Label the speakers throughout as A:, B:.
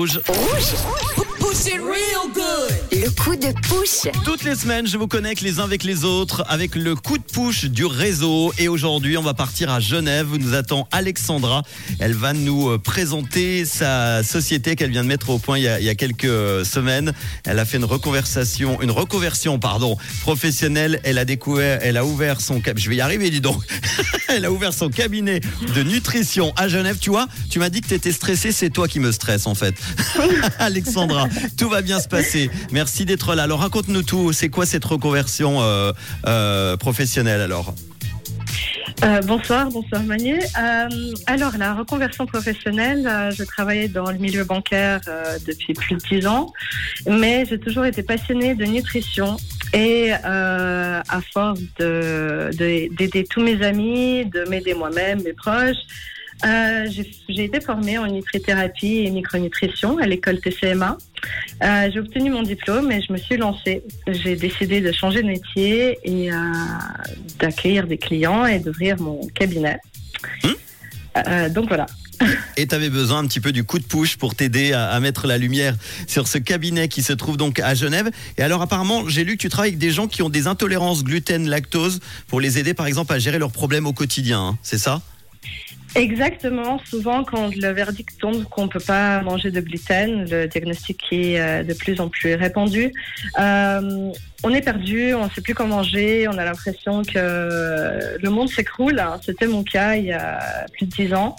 A: Rouge.
B: Le coup de push.
A: Toutes les semaines, je vous connecte les uns avec les autres avec le coup de push du réseau. Et aujourd'hui, on va partir à Genève où nous attend Alexandra. Elle va nous euh, présenter sa société qu'elle vient de mettre au point il y, a, il y a quelques semaines. Elle a fait une reconversation, une reconversion, pardon, professionnelle. Elle a découvert, elle a ouvert son, je vais y arriver, dis donc. elle a ouvert son cabinet de nutrition à Genève. Tu vois, tu m'as dit que tu étais stressée, c'est toi qui me stresse en fait. Alexandra, tout va bien se passer. Merci d'être là. Alors raconte-nous tout. C'est quoi cette reconversion euh, euh, professionnelle alors?
C: Euh, bonsoir, bonsoir Manu. Euh, alors la reconversion professionnelle, je travaillais dans le milieu bancaire depuis plus de 10 ans, mais j'ai toujours été passionnée de nutrition et à force de- de- d'aider tous mes amis, de m'aider moi-même, mes proches, euh, j'ai été formée en nutrithérapie et micronutrition à l'école TCMA. Euh, j'ai obtenu mon diplôme et je me suis lancée. J'ai décidé de changer de métier et euh, d'accueillir des clients et d'ouvrir mon cabinet. Euh, donc voilà.
A: Et tu avais besoin un petit peu du coup de push pour t'aider à, à mettre la lumière sur ce cabinet qui se trouve donc à Genève. Et alors apparemment, j'ai lu que tu travailles avec des gens qui ont des intolérances gluten, lactose pour les aider par exemple à gérer leurs problèmes au quotidien. hein. C'est ça?
C: Exactement. Souvent, quand le verdict tombe qu'on ne peut pas manger de gluten, le diagnostic est euh, de plus en plus répandu, euh, on est perdu, on ne sait plus quoi manger, on a l'impression que le monde s'écroule. C'était mon cas il y a plus de dix ans.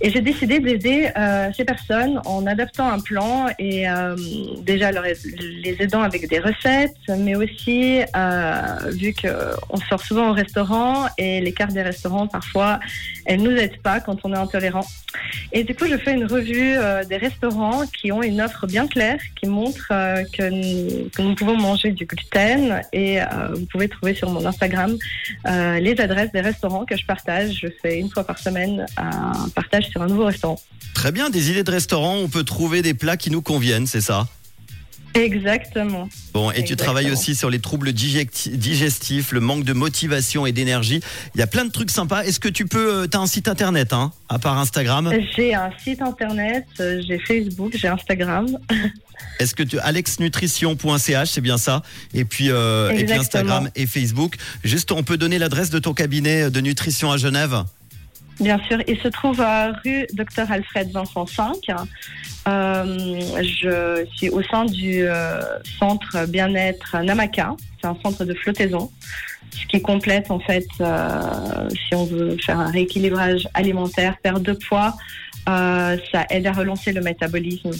C: Et j'ai décidé d'aider euh, ces personnes en adaptant un plan et euh, déjà les aidant avec des recettes, mais aussi euh, vu qu'on sort souvent au restaurant et les cartes des restaurants parfois elles nous aident pas quand on est intolérant. Et du coup, je fais une revue des restaurants qui ont une offre bien claire qui montre que, nous, que nous pouvons manger du gluten. Et euh, vous pouvez trouver sur mon Instagram euh, les adresses des restaurants que je partage. Je fais une fois par semaine un partage sur un nouveau restaurant.
A: Très bien, des idées de restaurant, on peut trouver des plats qui nous conviennent, c'est ça?
C: Exactement.
A: Bon, et tu travailles aussi sur les troubles digesti- digestifs, le manque de motivation et d'énergie. Il y a plein de trucs sympas. Est-ce que tu peux, tu as un site internet, hein, à part Instagram?
C: J'ai un site internet, euh, j'ai Facebook, j'ai Instagram.
A: Est-ce que tu alexnutrition.ch, c'est bien ça? Et puis euh, et puis
C: Exactement.
A: Instagram et Facebook. Juste, on peut donner l'adresse de ton cabinet de nutrition à Genève?
C: Bien sûr, il se trouve à rue Dr Alfred Vincent 5. Euh, je suis au sein du euh, centre bien-être Namaka. C'est un centre de flottaison, ce qui complète en fait, euh, si on veut faire un rééquilibrage alimentaire, perdre de poids, euh, ça aide à relancer le métabolisme.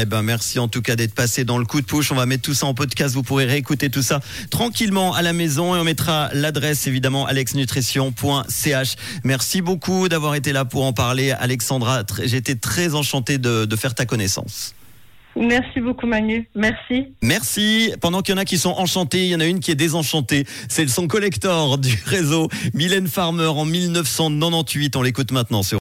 A: Eh ben merci en tout cas d'être passé dans le coup de push. On va mettre tout ça en podcast. Vous pourrez réécouter tout ça tranquillement à la maison et on mettra l'adresse évidemment alexnutrition.ch. Merci beaucoup d'avoir été là pour en parler, Alexandra. J'étais très enchanté de, de faire ta connaissance.
C: Merci beaucoup Manu, merci.
A: Merci. Pendant qu'il y en a qui sont enchantés, il y en a une qui est désenchantée. C'est le son collector du réseau Mylène Farmer en 1998. On l'écoute maintenant sur